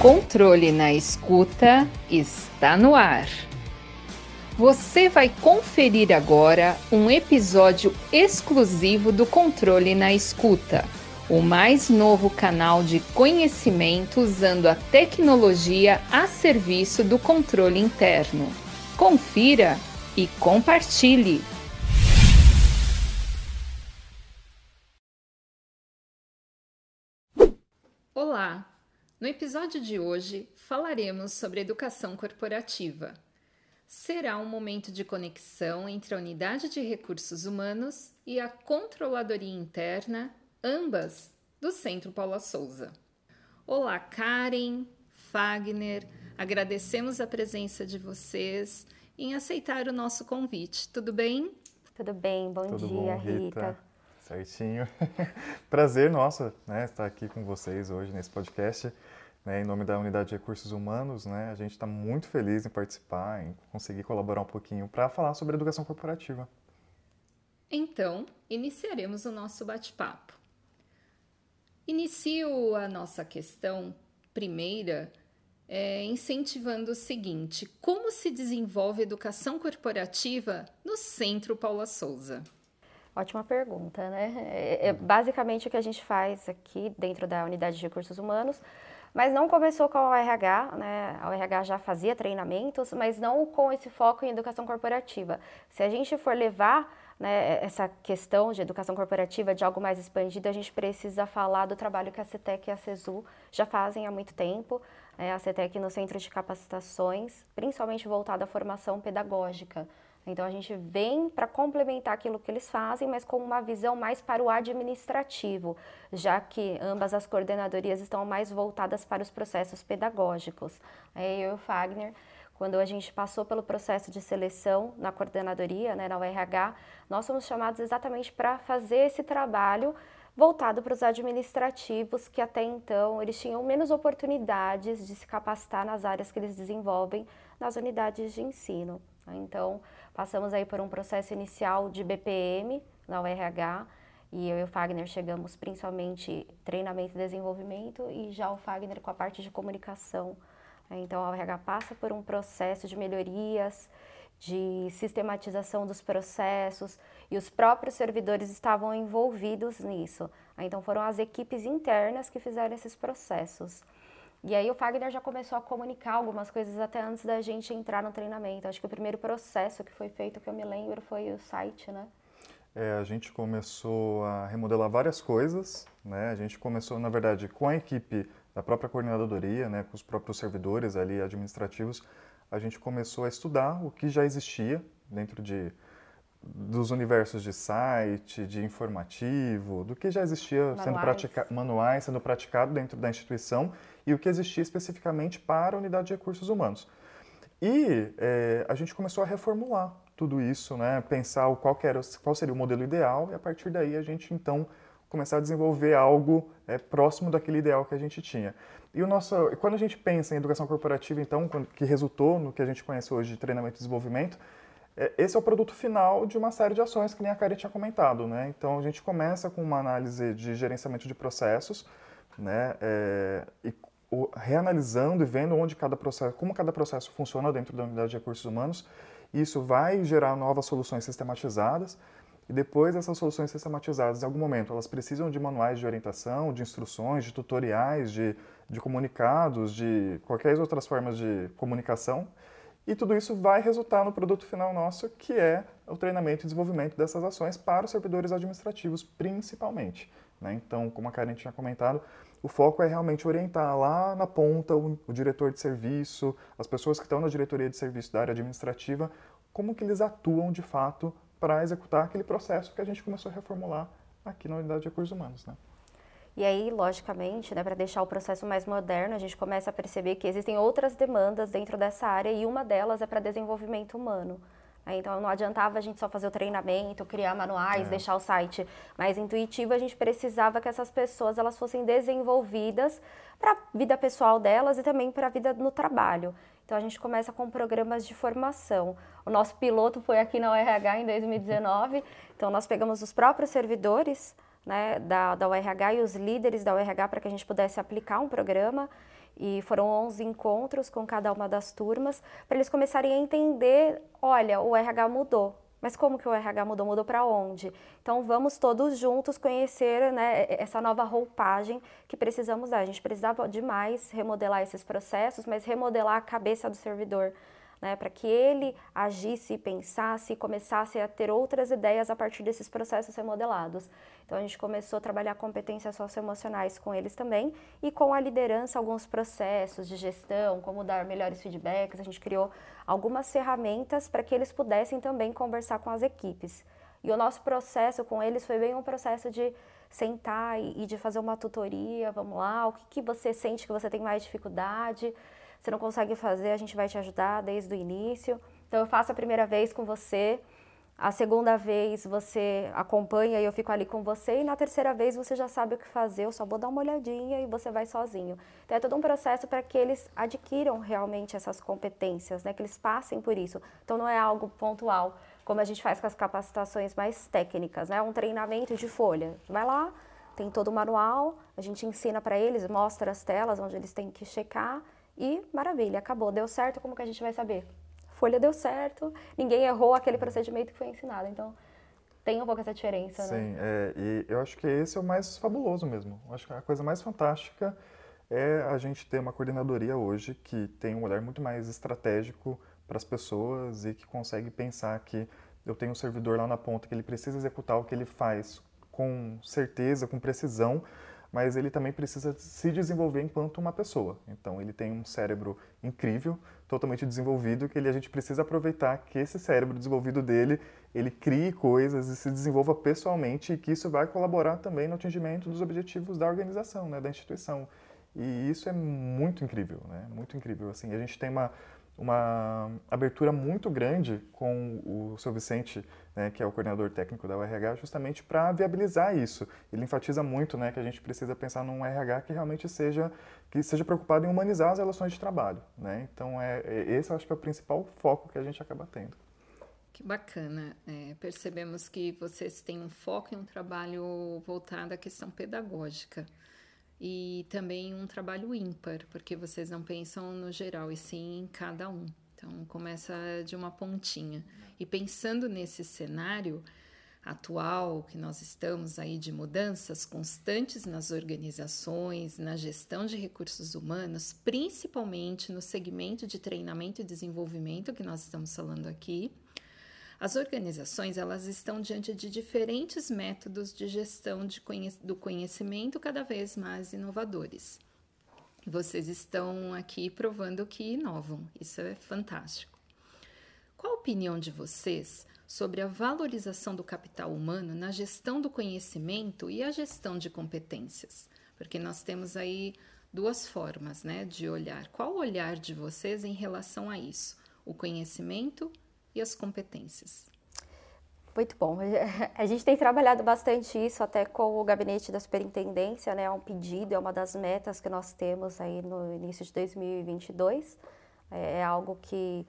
Controle na escuta está no ar. Você vai conferir agora um episódio exclusivo do Controle na Escuta, o mais novo canal de conhecimento usando a tecnologia a serviço do controle interno. Confira e compartilhe. No episódio de hoje falaremos sobre educação corporativa. Será um momento de conexão entre a unidade de recursos humanos e a controladoria interna, ambas do Centro Paula Souza. Olá, Karen, Fagner, agradecemos a presença de vocês em aceitar o nosso convite. Tudo bem? Tudo bem, bom Tudo dia, bom, Rita? Rita. Certinho. Prazer nosso, né, estar aqui com vocês hoje nesse podcast, né, em nome da Unidade de Recursos Humanos, né, a gente está muito feliz em participar, em conseguir colaborar um pouquinho para falar sobre educação corporativa. Então, iniciaremos o nosso bate-papo. Inicio a nossa questão primeira é, incentivando o seguinte: como se desenvolve a educação corporativa no Centro Paula Souza? Ótima pergunta, né? É, é basicamente o que a gente faz aqui dentro da unidade de recursos humanos, mas não começou com a ORH, né? A ORH já fazia treinamentos, mas não com esse foco em educação corporativa. Se a gente for levar né, essa questão de educação corporativa de algo mais expandido, a gente precisa falar do trabalho que a CETEC e a CESU já fazem há muito tempo. Né? A CETEC no Centro de Capacitações, principalmente voltada à formação pedagógica. Então a gente vem para complementar aquilo que eles fazem, mas com uma visão mais para o administrativo, já que ambas as coordenadorias estão mais voltadas para os processos pedagógicos. Eu e o Fagner, quando a gente passou pelo processo de seleção na coordenadoria, né, na URH, nós fomos chamados exatamente para fazer esse trabalho voltado para os administrativos, que até então eles tinham menos oportunidades de se capacitar nas áreas que eles desenvolvem nas unidades de ensino. Então, passamos aí por um processo inicial de BPM na URH, e eu e o Fagner chegamos principalmente treinamento e desenvolvimento, e já o Fagner com a parte de comunicação. Então, a URH passa por um processo de melhorias, de sistematização dos processos, e os próprios servidores estavam envolvidos nisso. Então, foram as equipes internas que fizeram esses processos. E aí o Fagner já começou a comunicar algumas coisas até antes da gente entrar no treinamento. Acho que o primeiro processo que foi feito, que eu me lembro, foi o site, né? É, a gente começou a remodelar várias coisas, né? A gente começou, na verdade, com a equipe da própria coordenadoria, né, com os próprios servidores ali administrativos, a gente começou a estudar o que já existia dentro de dos universos de site, de informativo, do que já existia Manuais. sendo praticado, manuais sendo praticado dentro da instituição e o que existia especificamente para a unidade de recursos humanos. E é, a gente começou a reformular tudo isso, né? pensar o qual, era, qual seria o modelo ideal e a partir daí a gente então começar a desenvolver algo é, próximo daquele ideal que a gente tinha. E o nosso, quando a gente pensa em educação corporativa, então, que resultou no que a gente conhece hoje de treinamento e desenvolvimento, esse é o produto final de uma série de ações que nem a Karen tinha comentado. Né? Então, a gente começa com uma análise de gerenciamento de processos, né? É, e o, reanalisando e vendo onde cada processo, como cada processo funciona dentro da unidade de recursos humanos. Isso vai gerar novas soluções sistematizadas. E depois essas soluções sistematizadas, em algum momento, elas precisam de manuais de orientação, de instruções, de tutoriais, de, de comunicados, de qualquer outras formas de comunicação. E tudo isso vai resultar no produto final nosso, que é o treinamento e desenvolvimento dessas ações para os servidores administrativos, principalmente. Né? Então, como a Karen tinha comentado, o foco é realmente orientar lá na ponta o, o diretor de serviço, as pessoas que estão na diretoria de serviço da área administrativa, como que eles atuam de fato para executar aquele processo que a gente começou a reformular aqui na unidade de recursos humanos. Né? E aí, logicamente, né, para deixar o processo mais moderno, a gente começa a perceber que existem outras demandas dentro dessa área e uma delas é para desenvolvimento humano. Então, não adiantava a gente só fazer o treinamento, criar manuais, é. deixar o site mais intuitivo. A gente precisava que essas pessoas elas fossem desenvolvidas para a vida pessoal delas e também para a vida no trabalho. Então, a gente começa com programas de formação. O nosso piloto foi aqui na URH em 2019. Então, nós pegamos os próprios servidores né, da, da URH e os líderes da URH para que a gente pudesse aplicar um programa. E foram 11 encontros com cada uma das turmas, para eles começarem a entender, olha, o RH mudou, mas como que o RH mudou? Mudou para onde? Então vamos todos juntos conhecer né, essa nova roupagem que precisamos dar. A gente precisava demais remodelar esses processos, mas remodelar a cabeça do servidor né, para que ele agisse, pensasse e começasse a ter outras ideias a partir desses processos remodelados. Então a gente começou a trabalhar competências socioemocionais com eles também e com a liderança alguns processos de gestão, como dar melhores feedbacks. A gente criou algumas ferramentas para que eles pudessem também conversar com as equipes. E o nosso processo com eles foi bem um processo de sentar e, de fazer uma tutoria, vamos lá, o que, que você sente que você tem mais dificuldade, você não consegue fazer, a gente vai te ajudar desde o início. Então eu faço a primeira vez com você, a segunda vez você acompanha e eu fico ali com você, e na terceira vez você já sabe o que fazer, eu só vou dar uma olhadinha e você vai sozinho. Então é todo um processo para que eles adquiram realmente essas competências, né? que eles passem por isso. Então não é algo pontual, como a gente faz com as capacitações mais técnicas, né? um treinamento de folha. Vai lá, tem todo o manual, a gente ensina para eles, mostra as telas onde eles têm que checar e maravilha, acabou, deu certo, como que a gente vai saber? Folha deu certo, ninguém errou aquele procedimento que foi ensinado. Então, tem um pouco essa diferença, Sim, né? Sim, é, e eu acho que esse é o mais fabuloso mesmo. Eu acho que a coisa mais fantástica é a gente ter uma coordenadoria hoje que tem um olhar muito mais estratégico para as pessoas e que consegue pensar que eu tenho um servidor lá na ponta que ele precisa executar o que ele faz com certeza, com precisão, mas ele também precisa se desenvolver enquanto uma pessoa. Então ele tem um cérebro incrível, totalmente desenvolvido, que ele, a gente precisa aproveitar que esse cérebro desenvolvido dele, ele crie coisas e se desenvolva pessoalmente e que isso vai colaborar também no atingimento dos objetivos da organização, né, da instituição. E isso é muito incrível, né? Muito incrível. Assim, a gente tem uma uma abertura muito grande com o seu Vicente, né, que é o coordenador técnico da URH, justamente para viabilizar isso. Ele enfatiza muito né, que a gente precisa pensar num RH que realmente seja, que seja preocupado em humanizar as relações de trabalho. Né? Então, é, é, esse eu acho que é o principal foco que a gente acaba tendo. Que bacana. É, percebemos que vocês têm um foco em um trabalho voltado à questão pedagógica e também um trabalho ímpar, porque vocês não pensam no geral e sim em cada um. Então começa de uma pontinha. E pensando nesse cenário atual que nós estamos aí de mudanças constantes nas organizações, na gestão de recursos humanos, principalmente no segmento de treinamento e desenvolvimento que nós estamos falando aqui, as organizações elas estão diante de diferentes métodos de gestão de do conhecimento cada vez mais inovadores. Vocês estão aqui provando que inovam, isso é fantástico. Qual a opinião de vocês sobre a valorização do capital humano na gestão do conhecimento e a gestão de competências? Porque nós temos aí duas formas né, de olhar. Qual o olhar de vocês em relação a isso? O conhecimento e as competências. Muito bom. A gente tem trabalhado bastante isso até com o gabinete da superintendência, né? É um pedido, é uma das metas que nós temos aí no início de 2022. É, é algo que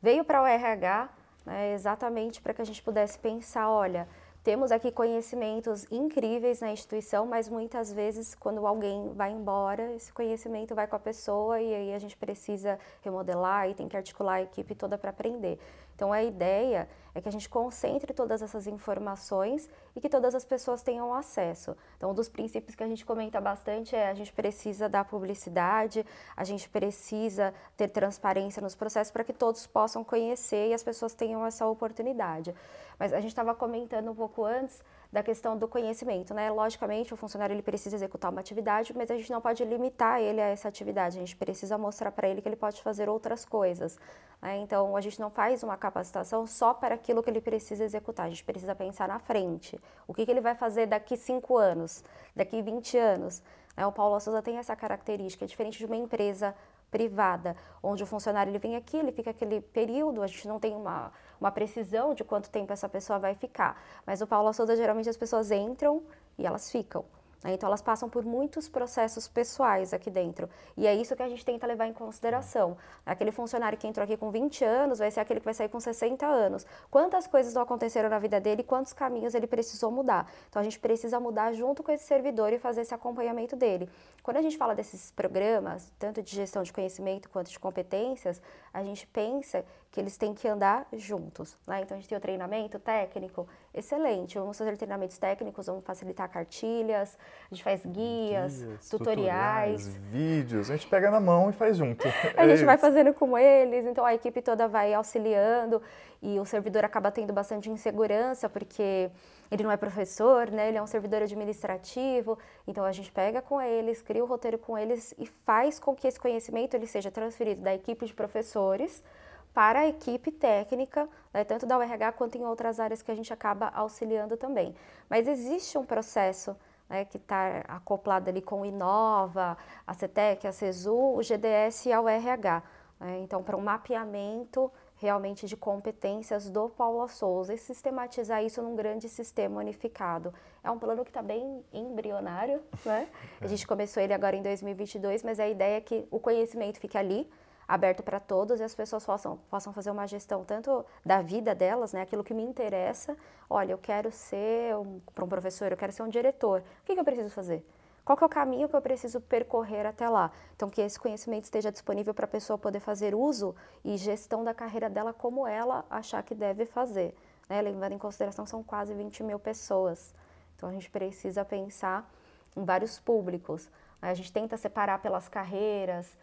veio para o RH né, exatamente para que a gente pudesse pensar, olha, temos aqui conhecimentos incríveis na instituição, mas muitas vezes quando alguém vai embora, esse conhecimento vai com a pessoa e aí a gente precisa remodelar e tem que articular a equipe toda para aprender. Então a ideia é que a gente concentre todas essas informações e que todas as pessoas tenham acesso. Então um dos princípios que a gente comenta bastante é a gente precisa dar publicidade, a gente precisa ter transparência nos processos para que todos possam conhecer e as pessoas tenham essa oportunidade. Mas a gente estava comentando um pouco antes da questão do conhecimento, né? Logicamente, o funcionário ele precisa executar uma atividade, mas a gente não pode limitar ele a essa atividade. A gente precisa mostrar para ele que ele pode fazer outras coisas. Né? Então, a gente não faz uma capacitação só para aquilo que ele precisa executar. A gente precisa pensar na frente. O que, que ele vai fazer daqui 5 anos, daqui 20 anos? Né? O Paulo Souza tem essa característica, é diferente de uma empresa privada, onde o funcionário ele vem aqui, ele fica aquele período, a gente não tem uma uma precisão de quanto tempo essa pessoa vai ficar. Mas o Paulo Souza, geralmente as pessoas entram e elas ficam. Né? Então, elas passam por muitos processos pessoais aqui dentro. E é isso que a gente tenta levar em consideração. Aquele funcionário que entrou aqui com 20 anos vai ser aquele que vai sair com 60 anos. Quantas coisas não aconteceram na vida dele, quantos caminhos ele precisou mudar. Então, a gente precisa mudar junto com esse servidor e fazer esse acompanhamento dele. Quando a gente fala desses programas, tanto de gestão de conhecimento quanto de competências, a gente pensa que eles têm que andar juntos. Né? Então, a gente tem o treinamento técnico, excelente. Vamos fazer treinamentos técnicos, vamos facilitar cartilhas, a gente faz guias, guias tutoriais, tutoriais, vídeos. A gente pega na mão e faz junto. a gente vai fazendo com eles, então a equipe toda vai auxiliando e o servidor acaba tendo bastante insegurança, porque ele não é professor, né? Ele é um servidor administrativo. Então a gente pega com eles, cria o roteiro com eles e faz com que esse conhecimento ele seja transferido da equipe de professores para a equipe técnica, né, tanto da URH quanto em outras áreas que a gente acaba auxiliando também. Mas existe um processo né, que está acoplado ali com o Inova, a CETEC, a CESU, o GDS e a URH. Né, então, para um mapeamento realmente de competências do Paulo Souza e sistematizar isso num grande sistema unificado. É um plano que está bem embrionário, né? A gente começou ele agora em 2022, mas a ideia é que o conhecimento fique ali, aberto para todos e as pessoas possam, possam fazer uma gestão tanto da vida delas, né, aquilo que me interessa. Olha, eu quero ser, um, um professor, eu quero ser um diretor. O que, que eu preciso fazer? Qual é o caminho que eu preciso percorrer até lá? Então, que esse conhecimento esteja disponível para a pessoa poder fazer uso e gestão da carreira dela como ela achar que deve fazer. Né? Levando em consideração, são quase 20 mil pessoas. Então, a gente precisa pensar em vários públicos. A gente tenta separar pelas carreiras,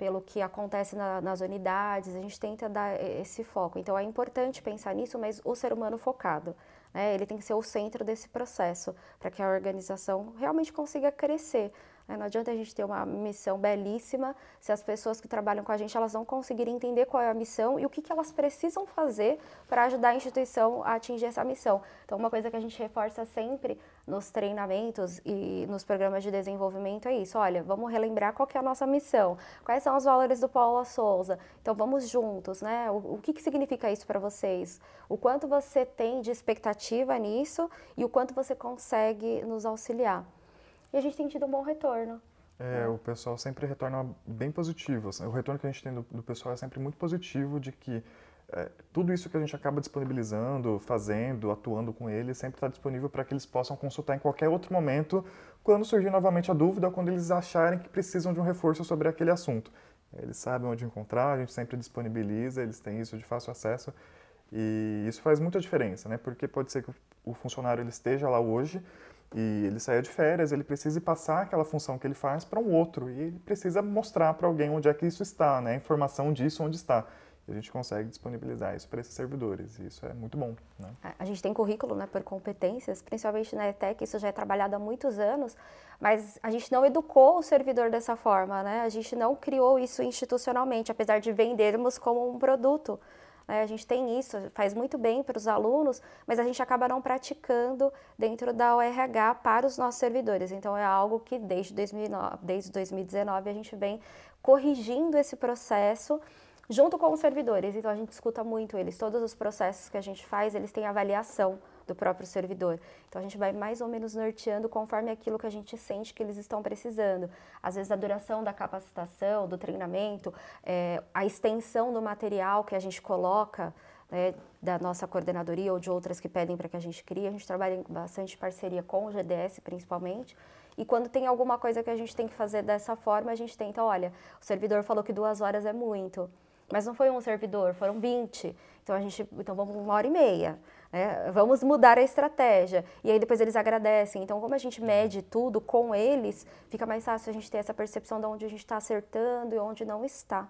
pelo que acontece na, nas unidades, a gente tenta dar esse foco. Então é importante pensar nisso, mas o ser humano focado. Né? Ele tem que ser o centro desse processo para que a organização realmente consiga crescer. Né? Não adianta a gente ter uma missão belíssima se as pessoas que trabalham com a gente elas não conseguirem entender qual é a missão e o que, que elas precisam fazer para ajudar a instituição a atingir essa missão. Então, uma coisa que a gente reforça sempre nos treinamentos e nos programas de desenvolvimento é isso. Olha, vamos relembrar qual é a nossa missão, quais são os valores do Paulo Souza. Então, vamos juntos, né? O, o que, que significa isso para vocês? O quanto você tem de expectativa nisso e o quanto você consegue nos auxiliar e a gente tem tido um bom retorno. É, o pessoal sempre retorna bem positivo. Assim, o retorno que a gente tem do, do pessoal é sempre muito positivo de que é, tudo isso que a gente acaba disponibilizando, fazendo, atuando com eles, sempre está disponível para que eles possam consultar em qualquer outro momento, quando surgir novamente a dúvida ou quando eles acharem que precisam de um reforço sobre aquele assunto. Eles sabem onde encontrar, a gente sempre disponibiliza, eles têm isso de fácil acesso e isso faz muita diferença, né? Porque pode ser que o funcionário ele esteja lá hoje, e ele saia de férias, ele precisa passar aquela função que ele faz para um outro e ele precisa mostrar para alguém onde é que isso está, né? A informação disso onde está. E a gente consegue disponibilizar isso para esses servidores e isso é muito bom. Né? A gente tem currículo né, por competências, principalmente na ETEC, isso já é trabalhado há muitos anos, mas a gente não educou o servidor dessa forma, né? A gente não criou isso institucionalmente, apesar de vendermos como um produto. Né? A gente tem isso, faz muito bem para os alunos, mas a gente acaba não praticando dentro da ORH para os nossos servidores. Então, é algo que desde, 2009, desde 2019 a gente vem corrigindo esse processo junto com os servidores. Então, a gente escuta muito eles. Todos os processos que a gente faz, eles têm avaliação do próprio servidor. Então a gente vai mais ou menos norteando conforme aquilo que a gente sente que eles estão precisando. Às vezes a duração da capacitação, do treinamento, é, a extensão do material que a gente coloca né, da nossa coordenadoria ou de outras que pedem para que a gente crie. A gente trabalha em bastante parceria com o GDS principalmente. E quando tem alguma coisa que a gente tem que fazer dessa forma, a gente tenta, olha, o servidor falou que duas horas é muito, mas não foi um servidor, foram 20. Então a gente, então vamos uma hora e meia. Né? Vamos mudar a estratégia. E aí depois eles agradecem. Então, como a gente mede tudo com eles, fica mais fácil a gente ter essa percepção de onde a gente está acertando e onde não está.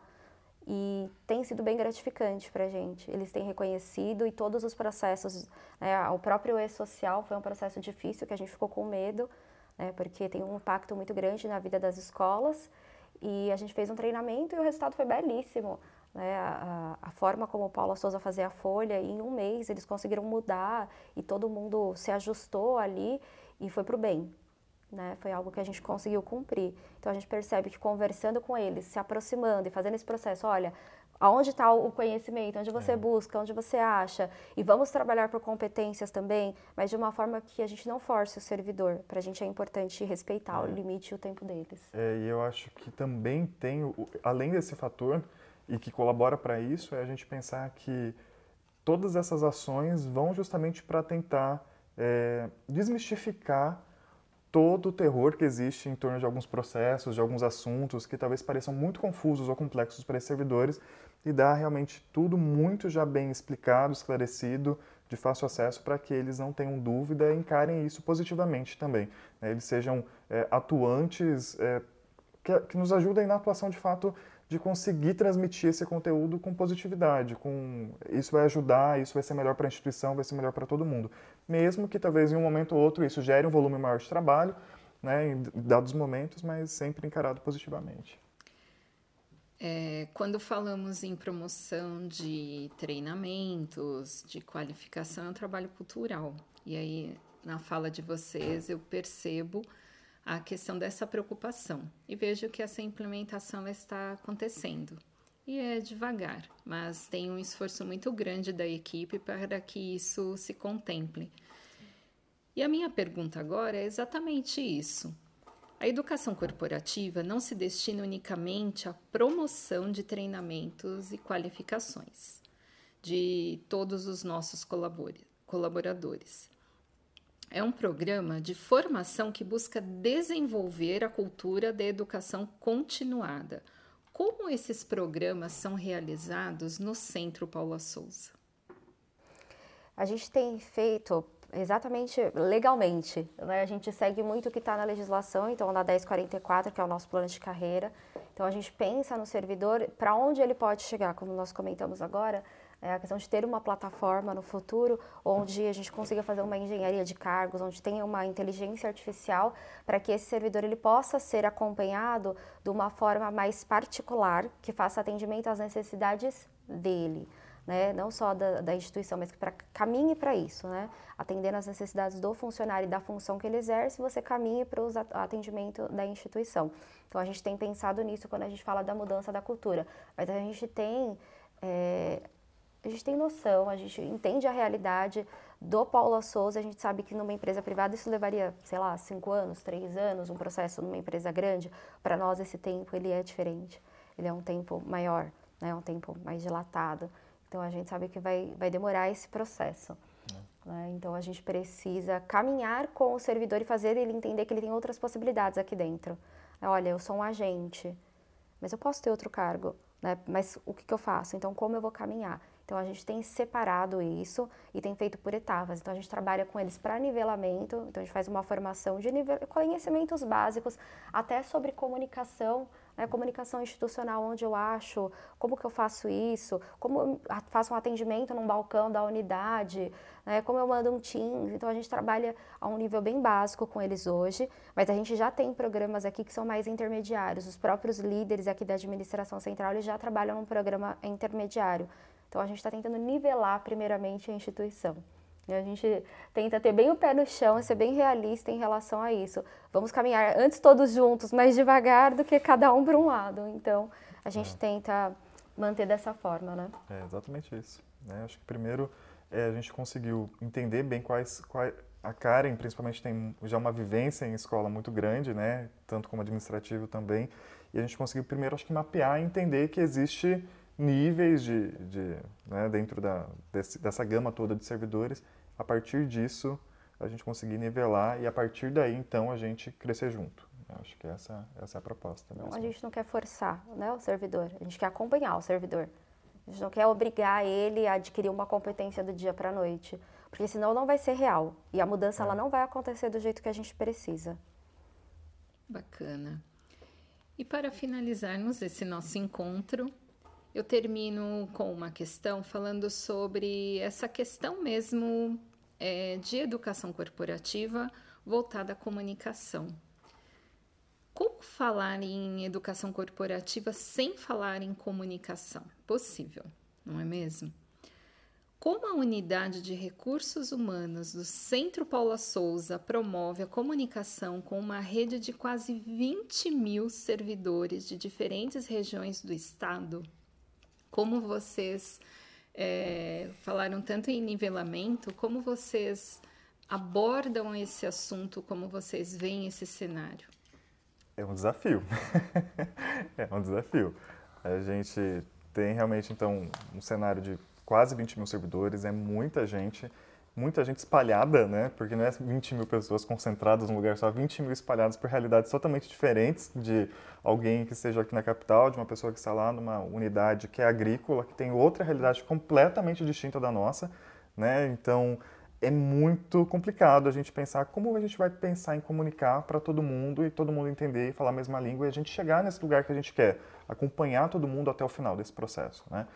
E tem sido bem gratificante para a gente. Eles têm reconhecido e todos os processos, né, o próprio e-social foi um processo difícil que a gente ficou com medo, né, porque tem um impacto muito grande na vida das escolas. E a gente fez um treinamento e o resultado foi belíssimo. Né, a, a, forma como o Paulo Souza fazia a folha, em um mês eles conseguiram mudar e todo mundo se ajustou ali e foi para o bem. Né? Foi algo que a gente conseguiu cumprir. Então a gente percebe que conversando com eles, se aproximando e fazendo esse processo, olha, aonde está o conhecimento, onde você é. busca, onde você acha. E vamos trabalhar por competências também, mas de uma forma que a gente não force o servidor. Para a gente é importante respeitar é. o limite e o tempo deles. É, e eu acho que também tem, além desse fator, e que colabora para isso, é a gente pensar que todas essas ações vão justamente para tentar é, desmistificar todo o terror que existe em torno de alguns processos, de alguns assuntos que talvez pareçam muito confusos ou complexos para esses servidores e dar realmente tudo muito já bem explicado, esclarecido, de fácil acesso para que eles não tenham dúvida e encarem isso positivamente também. Né? Eles sejam é, atuantes é, que, que, nos ajudem na atuação de fato de conseguir transmitir esse conteúdo com positividade, com isso vai ajudar, isso vai ser melhor para a instituição, vai ser melhor para todo mundo, mesmo que talvez em um momento ou outro isso gere um volume maior de trabalho, né, em dados momentos, mas sempre encarado positivamente. É, quando falamos em promoção de treinamentos, de qualificação, é um trabalho cultural. E aí, na fala de vocês, eu percebo a questão dessa preocupação e vejo que essa implementação está acontecendo. E é devagar, mas tem um esforço muito grande da equipe para que isso se contemple. E a minha pergunta agora é exatamente isso. A educação corporativa não se destina unicamente à promoção de treinamentos e qualificações de todos os nossos colaboradores. É um programa de formação que busca desenvolver a cultura da educação continuada. Como esses programas são realizados no Centro Paula Souza? A gente tem feito exatamente legalmente. Né? A gente segue muito o que está na legislação, então na 1044, que é o nosso plano de carreira. Então a gente pensa no servidor para onde ele pode chegar, como nós comentamos agora é a questão de ter uma plataforma no futuro onde a gente consiga fazer uma engenharia de cargos, onde tenha uma inteligência artificial para que esse servidor ele possa ser acompanhado de uma forma mais particular, que faça atendimento às necessidades dele. Né? não só da, da instituição, mas que pra, caminhe para isso, né? atendendo às necessidades do funcionário e da função que ele exerce, você caminhe para o atendimento da instituição. Então a gente tem pensado nisso quando a gente fala da mudança da cultura, mas a gente tem é, a gente tem noção, a gente entende a realidade do Paula Souza, a gente sabe que numa empresa privada isso levaria, sei lá, cinco anos, três anos, um processo numa empresa grande. Para nós esse tempo ele é diferente, ele é um tempo maior, né, é um tempo mais dilatado. Então a gente sabe que vai, vai demorar esse processo. Né? Então a gente precisa caminhar com o servidor e fazer ele entender que ele tem outras possibilidades aqui dentro. Olha, eu sou um agente, mas eu posso ter outro cargo, né? Mas o que, que eu faço? Então como eu vou caminhar? Então a gente tem separado isso e tem feito por etapas. Então a gente trabalha com eles para nivelamento, então a gente faz uma formação de nivel, conhecimentos básicos, até sobre comunicação, né, comunicação institucional, onde eu acho, como que eu faço isso, como eu faço um atendimento num balcão da unidade, né, como eu mando um Teams. Então a gente trabalha a um nível bem básico com eles hoje, mas a gente já tem programas aqui que são mais intermediários. Os próprios líderes aqui da administração central eles já trabalham num programa intermediário. Então a gente está tentando nivelar primeiramente a instituição. E a gente tenta ter bem o pé no chão e ser bem realista em relação a isso. Vamos caminhar antes todos juntos, mais devagar do que cada um para um lado. Então a gente é. tenta manter dessa forma, né? É exatamente isso. Né? Acho que primeiro é, a gente conseguiu entender bem quais, quais a Karen, principalmente, tem já uma vivência em escola muito grande, né? Tanto como administrativo também. E a gente conseguiu primeiro, acho que mapear e entender que existe níveis de, de né, dentro da, desse, dessa gama toda de servidores. A partir disso, a gente conseguir nivelar e a partir daí, então, a gente crescer junto. Eu acho que essa, essa é a proposta mesmo. A gente não quer forçar né, o servidor, a gente quer acompanhar o servidor. A gente não quer obrigar ele a adquirir uma competência do dia para a noite, porque senão não vai ser real. E a mudança é. ela não vai acontecer do jeito que a gente precisa. Bacana. E para finalizarmos esse nosso encontro, eu termino com uma questão falando sobre essa questão mesmo é, de educação corporativa voltada à comunicação. Como falar em educação corporativa sem falar em comunicação? Possível, não é mesmo? Como a unidade de recursos humanos do Centro Paula Souza promove a comunicação com uma rede de quase 20 mil servidores de diferentes regiões do estado? Como vocês é, falaram tanto em nivelamento, como vocês abordam esse assunto, como vocês veem esse cenário? É um desafio. é um desafio. A gente tem realmente, então, um cenário de quase 20 mil servidores, é muita gente, muita gente espalhada, né? Porque não é 20 mil pessoas concentradas num lugar só, 20 mil espalhadas por realidades totalmente diferentes de alguém que esteja aqui na capital, de uma pessoa que está lá numa unidade que é agrícola, que tem outra realidade completamente distinta da nossa, né? Então, é muito complicado a gente pensar como a gente vai pensar em comunicar para todo mundo e todo mundo entender e falar a mesma língua e a gente chegar nesse lugar que a gente quer, acompanhar todo mundo até o final desse processo, né?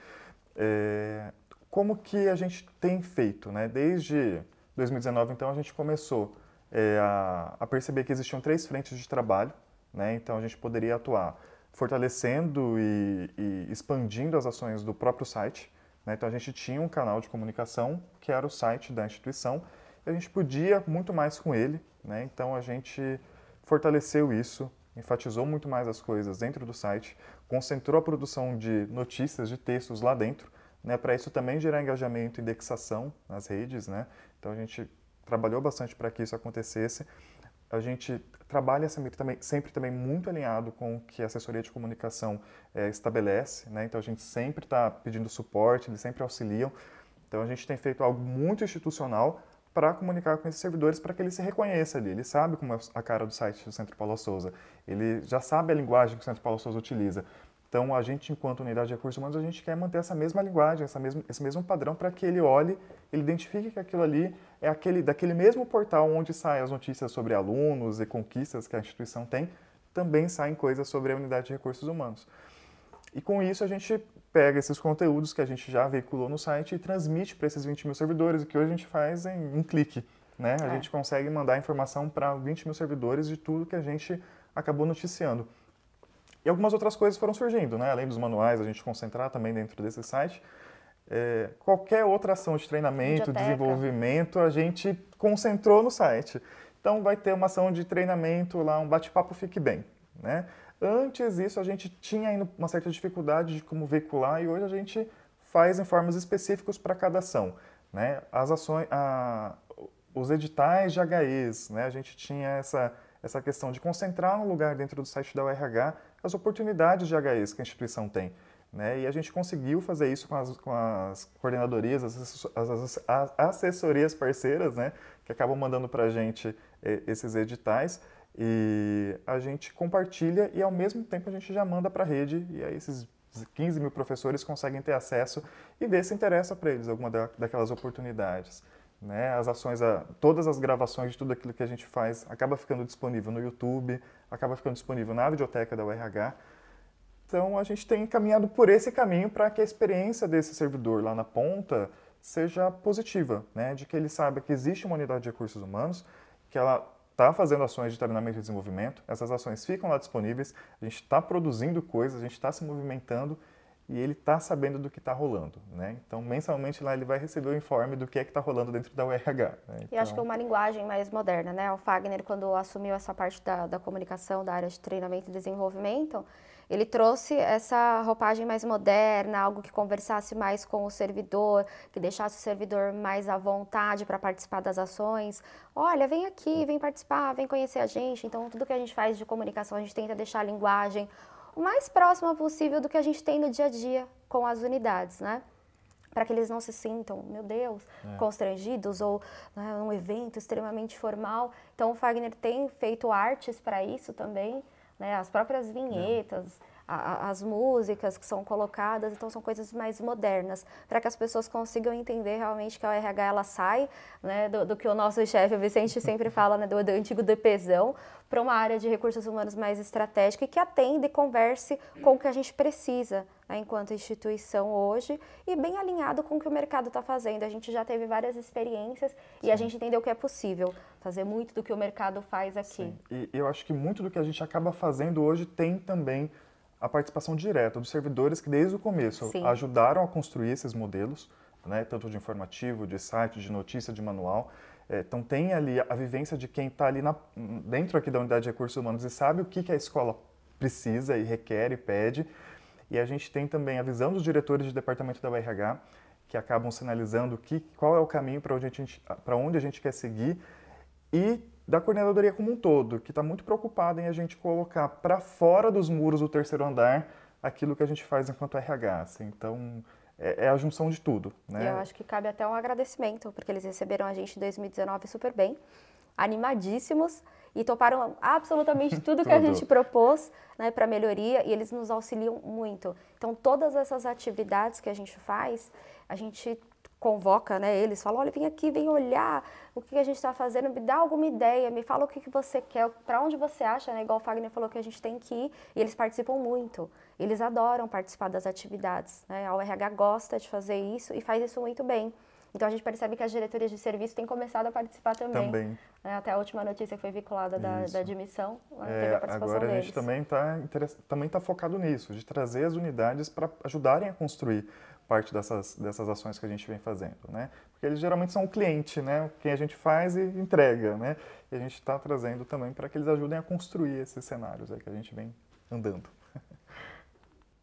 É, como que a gente tem feito, né? Desde 2019, então, a gente começou é, a, a, perceber que existiam três frentes de trabalho, né? Então, a gente poderia atuar fortalecendo e, e expandindo as ações do próprio site, né? Então a gente tinha um canal de comunicação que era o site da instituição e a gente podia muito mais com ele. Né? Então a gente fortaleceu isso, enfatizou muito mais as coisas dentro do site, concentrou a produção de notícias, de textos lá dentro, né? para isso também gerar engajamento e indexação nas redes. Né? Então a gente trabalhou bastante para que isso acontecesse. A gente trabalha sempre também, sempre também muito alinhado com o que a assessoria de comunicação é, estabelece, né? então a gente sempre está pedindo suporte, eles sempre auxiliam. Então a gente tem feito algo muito institucional para comunicar com esses servidores para que ele se reconheça ali. Ele sabe como é a cara do site do Centro Paulo Souza, ele já sabe a linguagem que o Centro Paulo Souza utiliza. Então, a gente, enquanto unidade de recursos humanos, a gente quer manter essa mesma linguagem, essa mesmo, esse mesmo padrão para que ele olhe, ele identifique que aquilo ali é aquele, daquele mesmo portal onde saem as notícias sobre alunos e conquistas que a instituição tem, também saem coisas sobre a unidade de recursos humanos. E com isso a gente pega esses conteúdos que a gente já veiculou no site e transmite para esses 20 mil servidores, o que hoje a gente faz em um clique. Né? A é. gente consegue mandar informação para 20 mil servidores de tudo que a gente acabou noticiando. E algumas outras coisas foram surgindo, né? além dos manuais, a gente concentrar também dentro desse site. É, qualquer outra ação de treinamento, Biblioteca. desenvolvimento, a gente concentrou no site. Então vai ter uma ação de treinamento lá, um bate-papo Fique Bem. Né? Antes disso, a gente tinha ainda uma certa dificuldade de como veicular e hoje a gente faz informes específicos para cada ação. Né? As ações, a, os editais de HEs, né? a gente tinha essa, essa questão de concentrar um lugar dentro do site da URH as oportunidades de HEs que a instituição tem. Né? E a gente conseguiu fazer isso com as, com as coordenadorias, as, as, as, assessorias parceiras, né? que acabam mandando para a gente eh, esses editais. E a gente compartilha e ao mesmo tempo a gente já manda para a rede e aí esses 15 mil professores conseguem ter acesso e ver se interessa para eles alguma da, daquelas oportunidades. Né? As ações, a, todas as gravações de tudo aquilo que a gente faz acaba ficando disponível no YouTube, acaba ficando disponível na biblioteca da URH. Então a gente tem caminhado por esse caminho para que a experiência desse servidor lá na ponta seja positiva, né? de que ele saiba que existe uma unidade de recursos humanos, que ela está fazendo ações de treinamento e desenvolvimento, essas ações ficam lá disponíveis, a gente está produzindo coisas, a gente está se movimentando e ele está sabendo do que está rolando. Né? Então, mensalmente lá ele vai receber o informe do que é que está rolando dentro da URH. Né? Então... E acho que é uma linguagem mais moderna. Né? O Fagner, quando assumiu essa parte da, da comunicação da área de treinamento e desenvolvimento, ele trouxe essa roupagem mais moderna, algo que conversasse mais com o servidor, que deixasse o servidor mais à vontade para participar das ações. Olha, vem aqui, vem participar, vem conhecer a gente. Então, tudo que a gente faz de comunicação, a gente tenta deixar a linguagem mais próxima possível do que a gente tem no dia a dia com as unidades, né? Para que eles não se sintam, meu Deus, é. constrangidos ou né, um evento extremamente formal. Então, o Fagner tem feito artes para isso também, né? As próprias vinhetas. É a, as músicas que são colocadas, então são coisas mais modernas, para que as pessoas consigam entender realmente que a RH ela sai né, do, do que o nosso chefe, Vicente, sempre fala, né, do, do antigo DPzão, para uma área de recursos humanos mais estratégica e que atenda e converse com o que a gente precisa né, enquanto instituição hoje e bem alinhado com o que o mercado está fazendo. A gente já teve várias experiências Sim. e a gente entendeu que é possível fazer muito do que o mercado faz aqui. Sim. E eu acho que muito do que a gente acaba fazendo hoje tem também a participação direta dos servidores que desde o começo Sim. ajudaram a construir esses modelos, né, tanto de informativo, de site, de notícia, de manual. É, então tem ali a vivência de quem está ali na, dentro aqui da unidade de recursos humanos e sabe o que, que a escola precisa e requer e pede. E a gente tem também a visão dos diretores de departamento da URH, que acabam sinalizando que, qual é o caminho para onde, a gente, onde a gente quer seguir, e da coordenadoria como um todo, que está muito preocupada em a gente colocar para fora dos muros do terceiro andar aquilo que a gente faz enquanto RH. Assim. Então, é, é, a junção de tudo. Né? Eu acho que cabe até um agradecimento, porque eles receberam a gente em 2019 super bem, animadíssimos e toparam absolutamente tudo que tudo. a gente propôs né, para melhoria e eles nos auxiliam muito. Então, todas essas atividades que a gente faz, a gente convoca né, eles, fala, olha, vem aqui, vem olhar o que a gente está fazendo, me dá alguma ideia, me fala o que, que você quer, para onde você acha, né, igual o Fagner falou que a gente tem que ir, e eles participam muito, eles adoram participar das atividades, né, a URH gosta de fazer isso e faz isso muito bem. Então a gente percebe que as diretorias de serviço têm começado a participar também. Também. Né, até a última notícia que foi vinculada da, da admissão, né, é, teve a participação Agora a gente também está também tá focado nisso, de trazer as unidades para ajudarem a construir parte dessas, dessas ações que a gente vem fazendo, né? Porque eles geralmente são o cliente, né? Quem a gente faz e entrega, né? E a gente está trazendo também para que eles ajudem a construir esses cenários aí que a gente vem andando.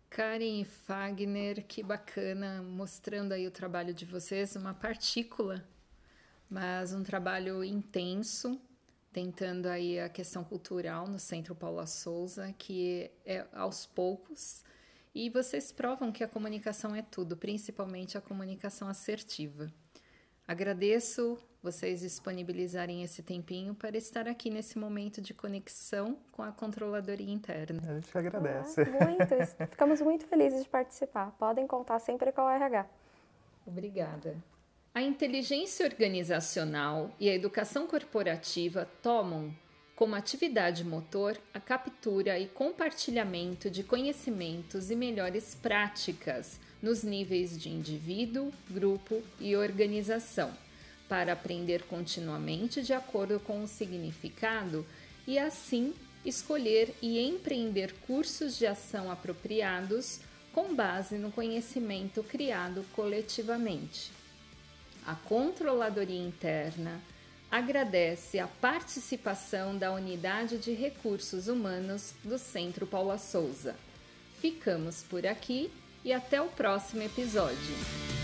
Karen e Fagner, que bacana, mostrando aí o trabalho de vocês, uma partícula, mas um trabalho intenso, tentando aí a questão cultural no Centro Paula Souza, que é aos poucos e vocês provam que a comunicação é tudo, principalmente a comunicação assertiva. Agradeço vocês disponibilizarem esse tempinho para estar aqui nesse momento de conexão com a controladoria interna. A gente agradece. Ah, muito, ficamos muito felizes de participar. Podem contar sempre com o RH. Obrigada. A inteligência organizacional e a educação corporativa tomam como atividade motor a captura e compartilhamento de conhecimentos e melhores práticas nos níveis de indivíduo, grupo e organização, para aprender continuamente de acordo com o significado e assim escolher e empreender cursos de ação apropriados com base no conhecimento criado coletivamente. A controladoria interna agradece a participação da Unidade de Recursos Humanos do Centro Paula Souza. Ficamos por aqui e até o próximo episódio.